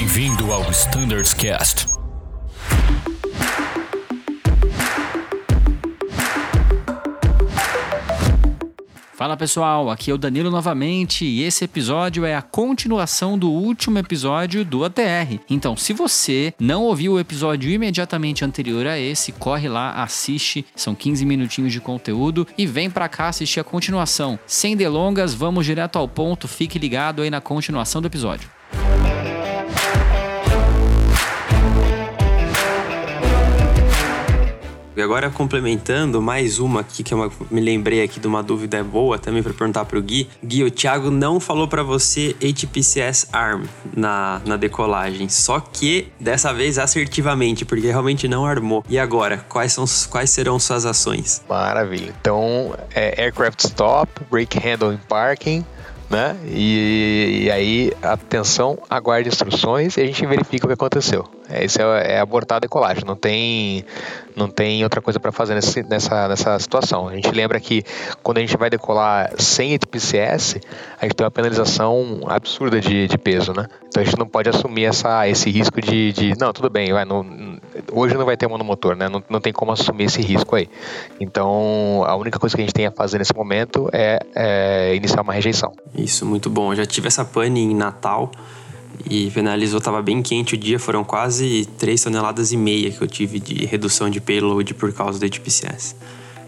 Bem-vindo ao Standards Cast. Fala pessoal, aqui é o Danilo novamente e esse episódio é a continuação do último episódio do ATR. Então, se você não ouviu o episódio imediatamente anterior a esse, corre lá, assiste, são 15 minutinhos de conteúdo e vem pra cá assistir a continuação. Sem delongas, vamos direto ao ponto, fique ligado aí na continuação do episódio. E agora complementando mais uma aqui que eu me lembrei aqui de uma dúvida boa também para perguntar para o Gui. Gui, o Thiago não falou para você HPCS ARM na, na decolagem, só que dessa vez assertivamente, porque realmente não armou. E agora, quais são quais serão suas ações? Maravilha. Então, é Aircraft Stop, Brake Handle in Parking, né? E, e, aí, atenção, aguarde instruções e a gente verifica o que aconteceu. Esse é, é abortar a decolagem, não tem, não tem outra coisa para fazer nesse, nessa, nessa situação. A gente lembra que quando a gente vai decolar sem ETPCS, a gente tem uma penalização absurda de, de peso, né? Então a gente não pode assumir essa, esse risco de, de não, tudo bem, vai, não, hoje não vai ter monomotor, né? Não, não tem como assumir esse risco aí. Então a única coisa que a gente tem a fazer nesse momento é, é iniciar uma rejeição. Isso, muito bom. Eu já tive essa pane em Natal e penalizou, estava bem quente o dia, foram quase 3 toneladas e meia que eu tive de redução de payload por causa do HPCS.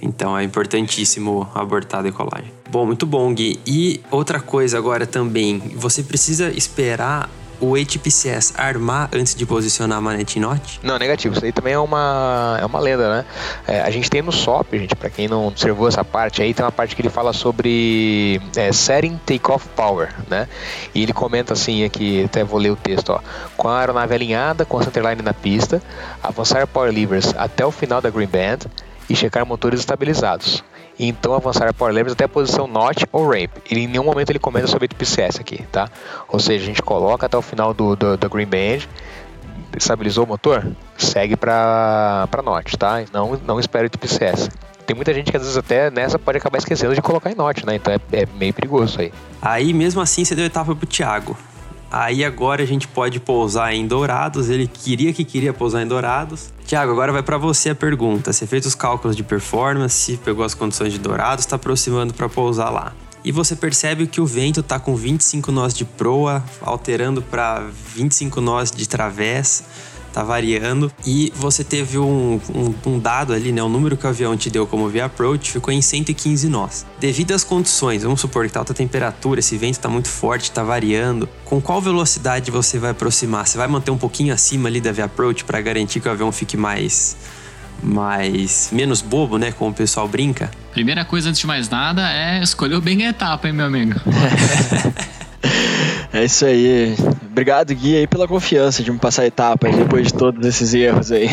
Então é importantíssimo abortar a decolagem. Bom, muito bom, Gui. E outra coisa agora também, você precisa esperar o HPCS armar antes de posicionar a manete NOT? Não, negativo. Isso aí também é uma, é uma lenda, né? É, a gente tem no SOP, gente, para quem não observou essa parte aí, tem uma parte que ele fala sobre é, setting takeoff power, né? E ele comenta assim aqui, até vou ler o texto, ó. Com a aeronave alinhada, com a centerline na pista, avançar power levers até o final da green band e checar motores estabilizados e então avançar a power levers até a posição NOT ou ramp. Ele, em nenhum momento ele comenta sobre TPCS aqui, tá? Ou seja, a gente coloca até o final do, do, do green band, estabilizou o motor, segue para NOT, tá? Não, não espere o TPCS. Tem muita gente que às vezes até nessa pode acabar esquecendo de colocar em NOT, né? Então é, é meio perigoso aí. Aí mesmo assim você deu etapa pro Thiago. Aí agora a gente pode pousar em Dourados. Ele queria que queria pousar em Dourados. Tiago, agora vai para você a pergunta. Você fez os cálculos de performance, pegou as condições de Dourados, está aproximando para pousar lá. E você percebe que o vento está com 25 nós de proa, alterando para 25 nós de través tá variando. E você teve um, um, um, dado ali, né? O número que o avião te deu como via approach ficou em 115 nós. Devido às condições, vamos supor que tá alta temperatura, esse vento tá muito forte, tá variando. Com qual velocidade você vai aproximar? Você vai manter um pouquinho acima ali da via approach para garantir que o avião fique mais mais menos bobo, né, como o pessoal brinca? Primeira coisa antes de mais nada é escolher bem a etapa, hein, meu amigo. É isso aí. Obrigado, Gui, aí, pela confiança de me passar etapas depois de todos esses erros aí.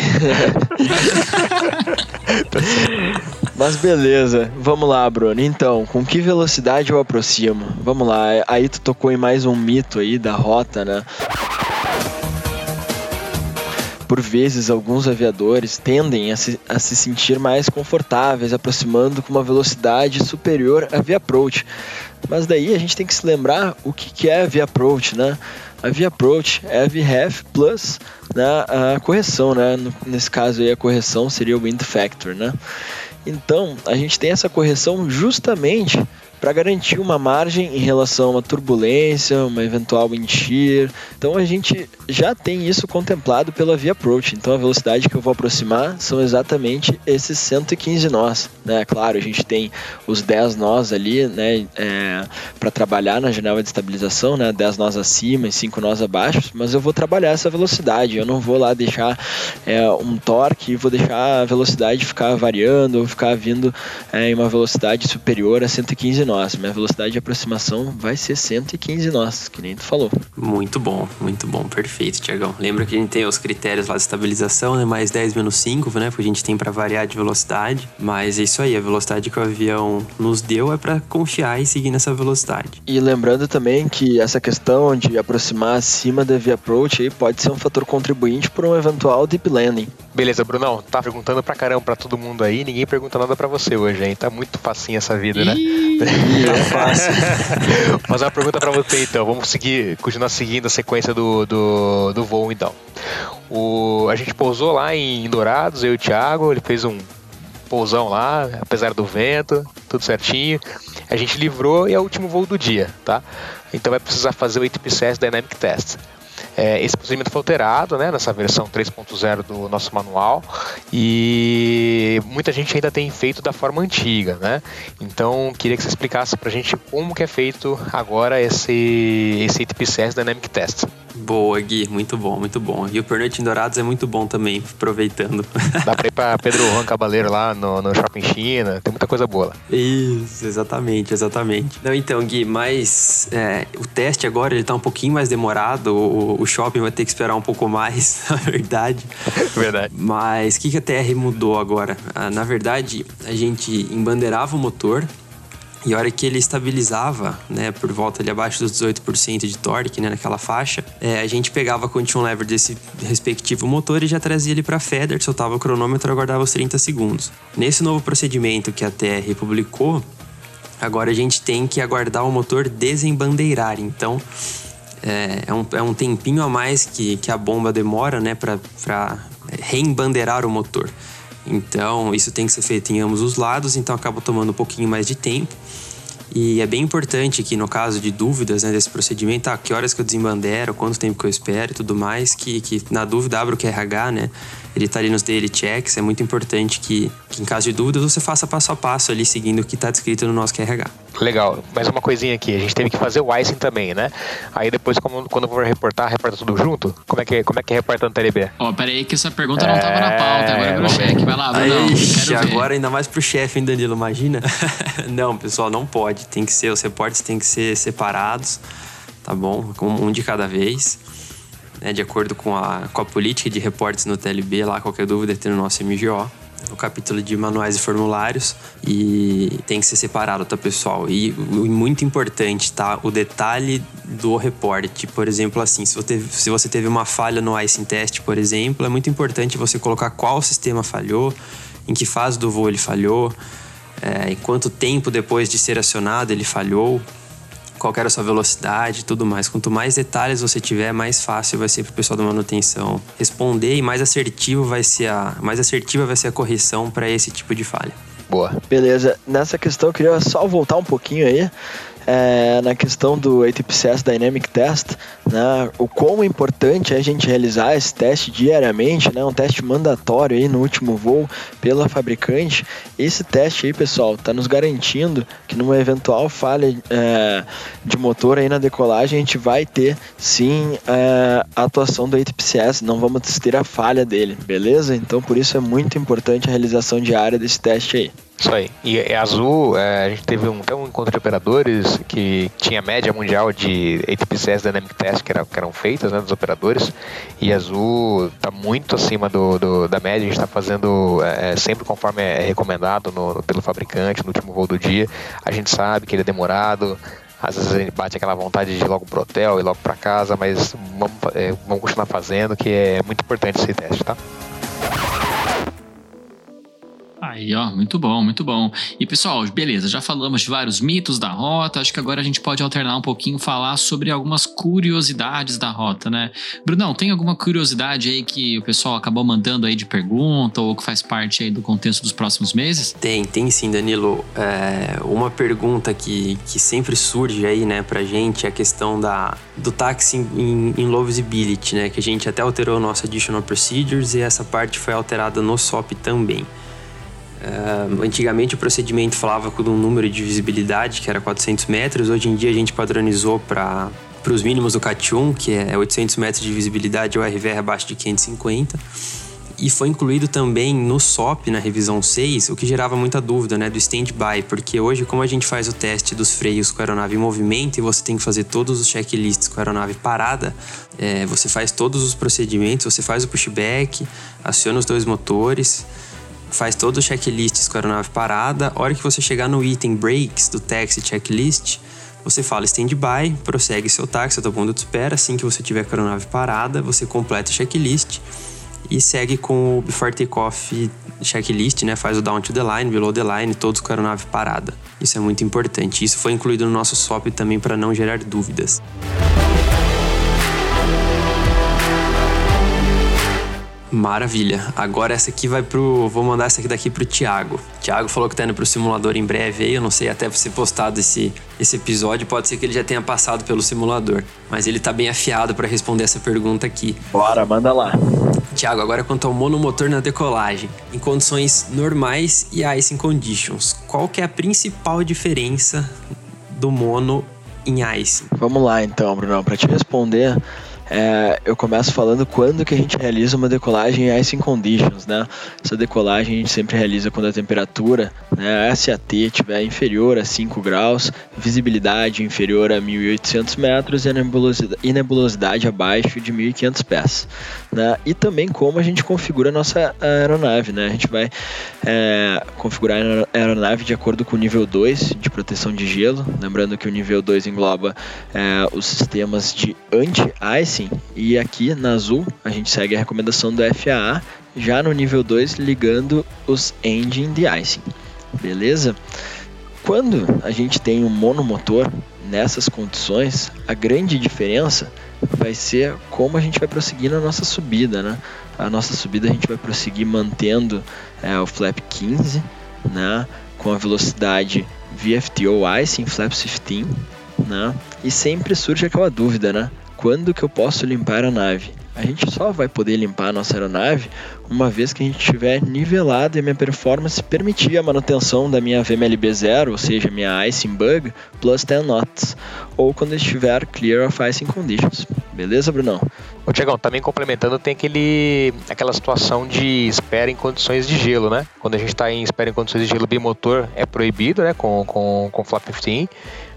Mas beleza, vamos lá, Bruno. Então, com que velocidade eu aproximo? Vamos lá, aí tu tocou em mais um mito aí da rota, né? Por vezes, alguns aviadores tendem a se, a se sentir mais confortáveis aproximando com uma velocidade superior à via approach. Mas daí a gente tem que se lembrar o que, que é a via approach, né? A via approach é a VREF plus né, a correção, né? Nesse caso aí a correção seria o wind factor, né? Então, a gente tem essa correção justamente para garantir uma margem em relação a uma turbulência, uma eventual shear. Então a gente já tem isso contemplado pela via approach. Então a velocidade que eu vou aproximar são exatamente esses 115 nós. Né? Claro, a gente tem os 10 nós ali né, é, para trabalhar na janela de estabilização, né? 10 nós acima e 5 nós abaixo, mas eu vou trabalhar essa velocidade. Eu não vou lá deixar é, um torque e vou deixar a velocidade ficar variando ou ficar vindo é, em uma velocidade superior a 115 nós. Minha velocidade de aproximação vai ser 115 nós, que nem tu falou. Muito bom, muito bom, perfeito, Tiagão. Lembra que a gente tem os critérios lá de estabilização, né? Mais 10 menos 5, né? Porque a gente tem para variar de velocidade. Mas é isso aí, a velocidade que o avião nos deu é para confiar e seguir nessa velocidade. E lembrando também que essa questão de aproximar acima da via approach aí pode ser um fator contribuinte para um eventual deep landing. Beleza, Brunão, tá perguntando pra caramba pra todo mundo aí, ninguém pergunta nada pra você hoje, hein? Tá muito facinho essa vida, né? tá fácil. Fazer uma pergunta pra você então. Vamos seguir, continuar seguindo a sequência do, do, do voo então. O, a gente pousou lá em Dourados, eu e o Thiago, ele fez um pousão lá, apesar do vento, tudo certinho. A gente livrou e é o último voo do dia, tá? Então vai precisar fazer o ATPCS Dynamic Test. É, esse procedimento foi alterado né, nessa versão 3.0 do nosso manual e muita gente ainda tem feito da forma antiga, né? Então queria que você explicasse para a gente como que é feito agora esse, esse ATPCS Dynamic Test. Boa, Gui, muito bom, muito bom. E o Pernoite em Dourados é muito bom também, aproveitando. Dá pra ir pra Pedro Juan Cabaleiro lá no, no Shopping China, tem muita coisa boa lá. Isso, exatamente, exatamente. Não, então, Gui, mas é, o teste agora ele tá um pouquinho mais demorado, o, o shopping vai ter que esperar um pouco mais, na verdade. Verdade. Mas o que, que a TR mudou agora? Ah, na verdade, a gente embandeirava o motor e a hora que ele estabilizava, né, por volta ali abaixo dos 18% de torque, né, naquela faixa, é, a gente pegava a condition lever desse respectivo motor e já trazia ele para feather, soltava o cronômetro e aguardava os 30 segundos. Nesse novo procedimento que a TR publicou, agora a gente tem que aguardar o motor desembandeirar. Então, é, é, um, é um tempinho a mais que, que a bomba demora, né, para reembandeirar o motor. Então, isso tem que ser feito em ambos os lados, então acaba tomando um pouquinho mais de tempo. E é bem importante que, no caso de dúvidas né, desse procedimento, ah, que horas que eu desembandero, quanto tempo que eu espero e tudo mais, que, que na dúvida abra o QRH, né? Ele está ali nos daily checks, é muito importante que, que, em caso de dúvidas, você faça passo a passo ali, seguindo o que está descrito no nosso QRH. Legal, mais uma coisinha aqui, a gente teve que fazer o icing também, né? Aí depois, como, quando eu vou reportar, reporta tudo junto? Como é que, como é que reporta no TLB? Ó, oh, pera aí que essa pergunta não estava na pauta, agora virou cheque, vai lá, Bruno, Ixi, agora ainda mais pro chefe, hein, Danilo, imagina? não, pessoal, não pode, tem que ser, os reportes têm que ser separados, tá bom? Um de cada vez né, de acordo com a, com a política de reportes no TLB, lá qualquer dúvida tem no nosso MGO o capítulo de manuais e formulários e tem que ser separado, tá, pessoal? E, muito importante, tá? O detalhe do reporte. Por exemplo, assim, se você, teve, se você teve uma falha no icing test, por exemplo, é muito importante você colocar qual sistema falhou, em que fase do voo ele falhou, é, em quanto tempo depois de ser acionado ele falhou qual era a sua velocidade e tudo mais. Quanto mais detalhes você tiver, mais fácil vai ser para o pessoal da manutenção responder e mais assertivo vai ser a mais assertiva vai ser a correção para esse tipo de falha. Boa. Beleza. Nessa questão eu queria só voltar um pouquinho aí é, na questão do ATPCS Dynamic Test, né, o quão importante é a gente realizar esse teste diariamente, né, um teste mandatório aí no último voo pela fabricante. Esse teste aí, pessoal, está nos garantindo que numa eventual falha é, de motor aí na decolagem, a gente vai ter sim é, a atuação do ATPCS, não vamos ter a falha dele, beleza? Então por isso é muito importante a realização diária desse teste aí. Isso aí. E, e Azul, é, a gente teve um, até um encontro de operadores que tinha média mundial de ATPCS Dynamic Test que, era, que eram feitas né, dos operadores. E Azul está muito acima do, do, da média. A gente está fazendo é, sempre conforme é recomendado no, pelo fabricante no último voo do dia. A gente sabe que ele é demorado. Às vezes a gente bate aquela vontade de ir logo pro hotel e logo para casa, mas vamos, é, vamos continuar fazendo, que é muito importante esse teste, tá? Aí, ó, muito bom, muito bom. E pessoal, beleza, já falamos de vários mitos da rota, acho que agora a gente pode alternar um pouquinho, falar sobre algumas curiosidades da rota, né? Brunão, tem alguma curiosidade aí que o pessoal acabou mandando aí de pergunta ou que faz parte aí do contexto dos próximos meses? Tem, tem sim, Danilo. É, uma pergunta que, que sempre surge aí, né, pra gente é a questão da, do táxi em, low visibility, né? Que a gente até alterou o nosso additional procedures e essa parte foi alterada no SOP também. Uh, antigamente o procedimento falava com um número de visibilidade que era 400 metros, hoje em dia a gente padronizou para para os mínimos do CAT1, que é 800 metros de visibilidade ou RVR abaixo de 550. E foi incluído também no SOP, na revisão 6, o que gerava muita dúvida né, do stand-by, porque hoje, como a gente faz o teste dos freios com a aeronave em movimento e você tem que fazer todos os checklists com a aeronave parada, é, você faz todos os procedimentos, você faz o pushback, aciona os dois motores, faz todo o checklist com a aeronave parada. A hora que você chegar no item breaks do taxi checklist, você fala stand-by, prossegue seu táxi, seu ponto de espera. Assim que você tiver com a aeronave parada, você completa o checklist. e segue com o Before Takeoff checklist, né? Faz o down to the line, below the line, todos com a aeronave parada. Isso é muito importante. Isso foi incluído no nosso SOP também para não gerar dúvidas. Maravilha. Agora essa aqui vai pro. Vou mandar essa aqui daqui pro Thiago. Thiago falou que tá indo pro simulador em breve aí. Eu não sei até você postado esse, esse episódio. Pode ser que ele já tenha passado pelo simulador. Mas ele tá bem afiado para responder essa pergunta aqui. Bora, manda lá. Tiago, agora quanto ao monomotor na decolagem, em condições normais e icing conditions, qual que é a principal diferença do mono em icing? Vamos lá então, Bruno, para te responder, é, eu começo falando quando que a gente realiza uma decolagem em icing conditions, né? Essa decolagem a gente sempre realiza quando a temperatura, né, SAT estiver inferior a 5 graus, visibilidade inferior a 1.800 metros e a nebulosidade, nebulosidade abaixo de 1.500 pés, né? E também como a gente configura a nossa aeronave, né? A gente vai é, configurar a aeronave de acordo com o nível 2 de proteção de gelo, lembrando que o nível 2 engloba é, os sistemas de anti-icing e aqui na azul a gente segue a recomendação do FAA, já no nível 2 ligando os engine de icing. Beleza? Quando a gente tem um monomotor nessas condições, a grande diferença vai ser como a gente vai prosseguir na nossa subida, né? A nossa subida a gente vai prosseguir mantendo é, o flap 15, né? Com a velocidade VFTO Icing flaps 15, né? E sempre surge aquela dúvida, né? Quando que eu posso limpar a nave? A gente só vai poder limpar a nossa aeronave uma vez que a gente tiver nivelado e a minha performance permitir a manutenção da minha VMLB 0, ou seja, minha icing bug, plus 10 knots, ou quando estiver clear of icing conditions. Beleza, Brunão? Ô, Tiagão, também complementando, tem aquele, aquela situação de espera em condições de gelo, né? Quando a gente está em espera em condições de gelo bimotor, é proibido, né? Com, com, com flap 15,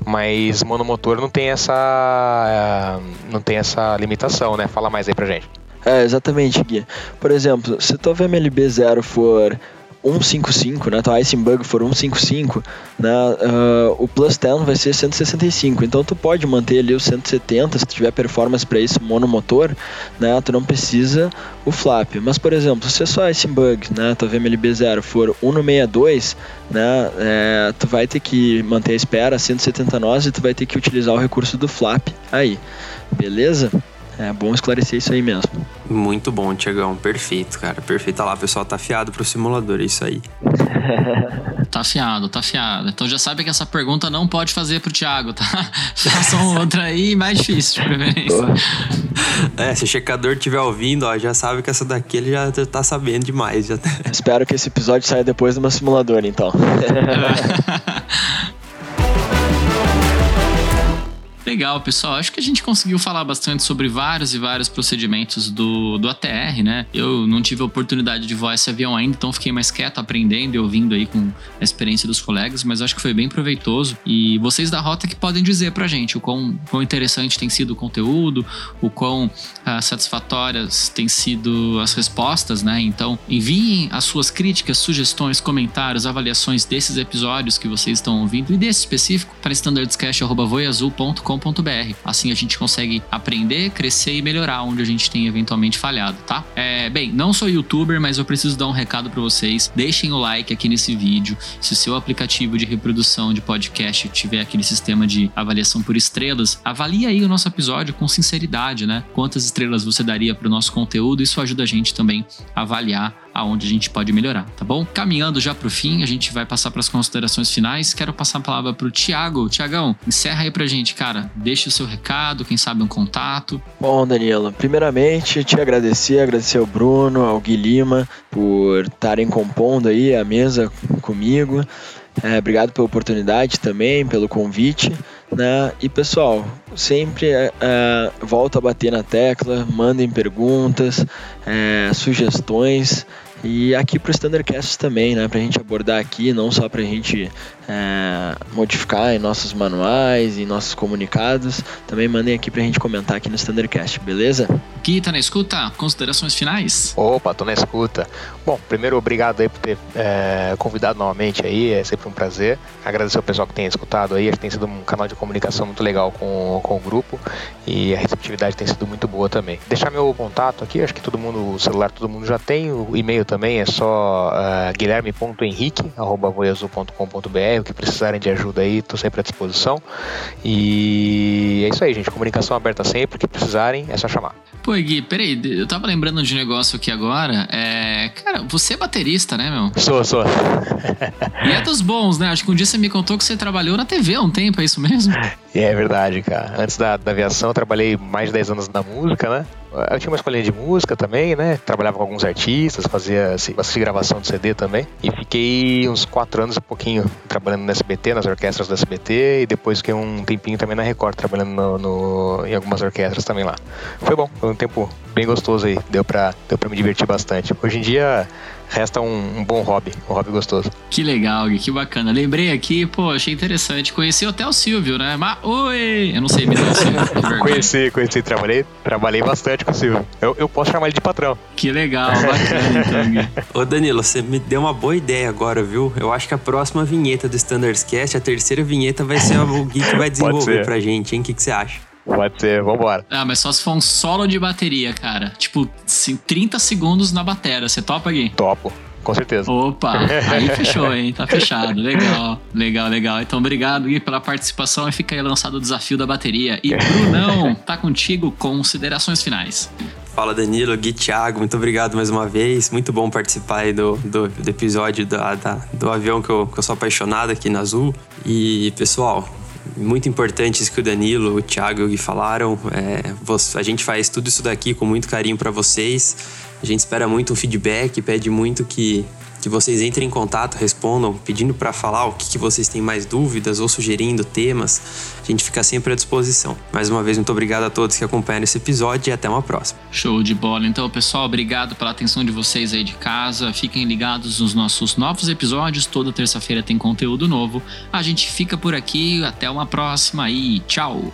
mas monomotor não tem essa não tem essa limitação, né? Fala mais aí pra gente. É, exatamente, Gui. Por exemplo, se tua VMLB 0 for 155, né? Tua Icing Bug for 155, né? Uh, o Plus 10 vai ser 165. Então tu pode manter ali o 170 se tiver performance para isso monomotor, né? Tu não precisa o flap. Mas por exemplo, se a sua Icing Bug, né? Tua VMLB 0 for 162, né? É, tu vai ter que manter a espera 170 nós e tu vai ter que utilizar o recurso do flap aí. Beleza? É bom esclarecer isso aí mesmo. Muito bom, Tiagão. Perfeito, cara. Perfeito. Olha lá, o pessoal tá afiado pro simulador, é isso aí. tá afiado, tá afiado. Então já sabe que essa pergunta não pode fazer pro Thiago, tá? Façam outra aí mais difícil, de preferência. É, se o checador estiver ouvindo, ó, já sabe que essa daqui ele já tá sabendo demais. Já tá... Espero que esse episódio saia depois do meu simulador, então. Legal, pessoal. Acho que a gente conseguiu falar bastante sobre vários e vários procedimentos do, do ATR, né? Eu não tive a oportunidade de voar esse avião ainda, então fiquei mais quieto, aprendendo e ouvindo aí com a experiência dos colegas, mas acho que foi bem proveitoso. E vocês da rota que podem dizer pra gente o quão, quão interessante tem sido o conteúdo, o quão ah, satisfatórias têm sido as respostas, né? Então enviem as suas críticas, sugestões, comentários, avaliações desses episódios que vocês estão ouvindo e desse específico para Assim a gente consegue aprender, crescer e melhorar onde a gente tem eventualmente falhado, tá? É, bem, não sou youtuber, mas eu preciso dar um recado para vocês. Deixem o like aqui nesse vídeo. Se o seu aplicativo de reprodução de podcast tiver aquele sistema de avaliação por estrelas, avalie aí o nosso episódio com sinceridade, né? Quantas estrelas você daria para o nosso conteúdo? Isso ajuda a gente também a avaliar aonde a gente pode melhorar, tá bom? Caminhando já para o fim, a gente vai passar para as considerações finais. Quero passar a palavra para o Tiago. Tiagão, encerra aí para a gente, cara. Deixe o seu recado, quem sabe um contato. Bom, Danilo, primeiramente te agradecer, agradecer ao Bruno, ao Gui Lima por estarem compondo aí a mesa comigo. É, obrigado pela oportunidade também, pelo convite. Né? E pessoal, sempre é, é volta a bater na tecla, mandem perguntas, é, sugestões. E aqui para o Standardcast também, né? Para a gente abordar aqui, não só para a gente é, modificar em nossos manuais, em nossos comunicados, também mandem aqui pra gente comentar aqui no Standardcast, beleza? Gui, tá na escuta? Considerações finais? Opa, tô na escuta. Bom, primeiro, obrigado aí por ter é, convidado novamente aí, é sempre um prazer. Agradecer ao pessoal que tem escutado aí, tem sido um canal de comunicação muito legal com, com o grupo e a receptividade tem sido muito boa também. Deixar meu contato aqui, acho que todo mundo, o celular todo mundo já tem, o e-mail também é só uh, o que precisarem de ajuda aí, tô sempre à disposição. E é isso aí, gente, comunicação aberta sempre, o que precisarem é só chamar. Pô, Gui, peraí, eu tava lembrando de um negócio aqui agora. É. Cara, você é baterista, né, meu? Sou, sou. e é dos bons, né? Acho que um dia você me contou que você trabalhou na TV há um tempo, é isso mesmo? É verdade, cara. Antes da, da aviação, eu trabalhei mais de 10 anos na música, né? Eu tinha uma escolinha de música também, né? Trabalhava com alguns artistas, fazia assim, bastante gravação de CD também. E fiquei uns quatro anos e pouquinho trabalhando no SBT, nas orquestras do SBT. E depois fiquei um tempinho também na Record, trabalhando no, no, em algumas orquestras também lá. Foi bom, foi um tempo bem gostoso aí. Deu pra, deu pra me divertir bastante. Hoje em dia resta um, um, bom hobby, um hobby gostoso. Que legal, Gui, que bacana. Lembrei aqui, pô, achei interessante. Conheci até o Silvio, né? Mas, oi! Eu não sei me o Silvio. conheci, conheci, trabalhei, trabalhei bastante com o Silvio. Eu, eu posso chamar ele de patrão. Que legal, bacana então, Gui. Ô Danilo, você me deu uma boa ideia agora, viu? Eu acho que a próxima vinheta do Standards Cast, a terceira vinheta, vai ser o Gui que vai desenvolver pra gente, hein? O que, que você acha? Pode ser, vambora. Ah, mas só se for um solo de bateria, cara. Tipo, 30 segundos na bateria. Você topa, Gui? Topo. Com certeza. Opa, aí fechou, hein? Tá fechado. Legal, legal, legal. Então, obrigado, Gui, pela participação e fica aí lançado o desafio da bateria. E Brunão, tá contigo, considerações finais. Fala Danilo, Gui, Thiago, muito obrigado mais uma vez. Muito bom participar aí do, do, do episódio da, da, do avião que eu, que eu sou apaixonado aqui na Azul. E, pessoal, muito importante isso que o Danilo, o Thiago e o Gui falaram. É, a gente faz tudo isso daqui com muito carinho para vocês. A gente espera muito um feedback, pede muito que que vocês entrem em contato, respondam, pedindo para falar o que, que, vocês têm mais dúvidas ou sugerindo temas. A gente fica sempre à disposição. Mais uma vez, muito obrigado a todos que acompanharam esse episódio e até uma próxima. Show de bola. Então, pessoal, obrigado pela atenção de vocês aí de casa. Fiquem ligados nos nossos novos episódios. Toda terça-feira tem conteúdo novo. A gente fica por aqui. Até uma próxima e tchau.